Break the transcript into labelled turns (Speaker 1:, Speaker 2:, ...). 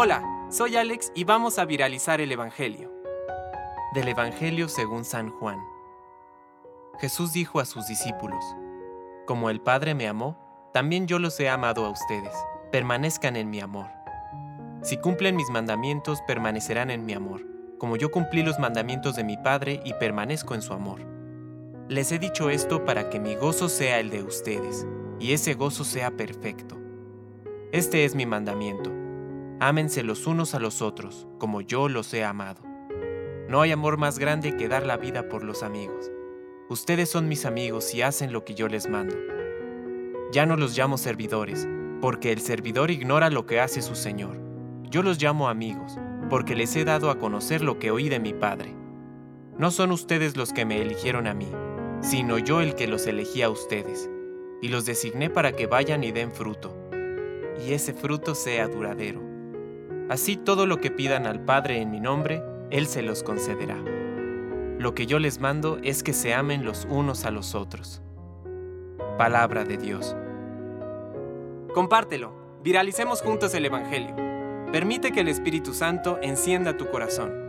Speaker 1: Hola, soy Alex y vamos a viralizar el Evangelio. Del Evangelio según San Juan. Jesús dijo a sus discípulos, Como el Padre me amó, también yo los he amado a ustedes, permanezcan en mi amor. Si cumplen mis mandamientos, permanecerán en mi amor, como yo cumplí los mandamientos de mi Padre y permanezco en su amor. Les he dicho esto para que mi gozo sea el de ustedes, y ese gozo sea perfecto. Este es mi mandamiento. Ámense los unos a los otros, como yo los he amado. No hay amor más grande que dar la vida por los amigos. Ustedes son mis amigos y hacen lo que yo les mando. Ya no los llamo servidores, porque el servidor ignora lo que hace su Señor. Yo los llamo amigos, porque les he dado a conocer lo que oí de mi Padre. No son ustedes los que me eligieron a mí, sino yo el que los elegí a ustedes, y los designé para que vayan y den fruto, y ese fruto sea duradero. Así todo lo que pidan al Padre en mi nombre, Él se los concederá. Lo que yo les mando es que se amen los unos a los otros. Palabra de Dios. Compártelo, viralicemos juntos el Evangelio. Permite que el Espíritu Santo encienda tu corazón.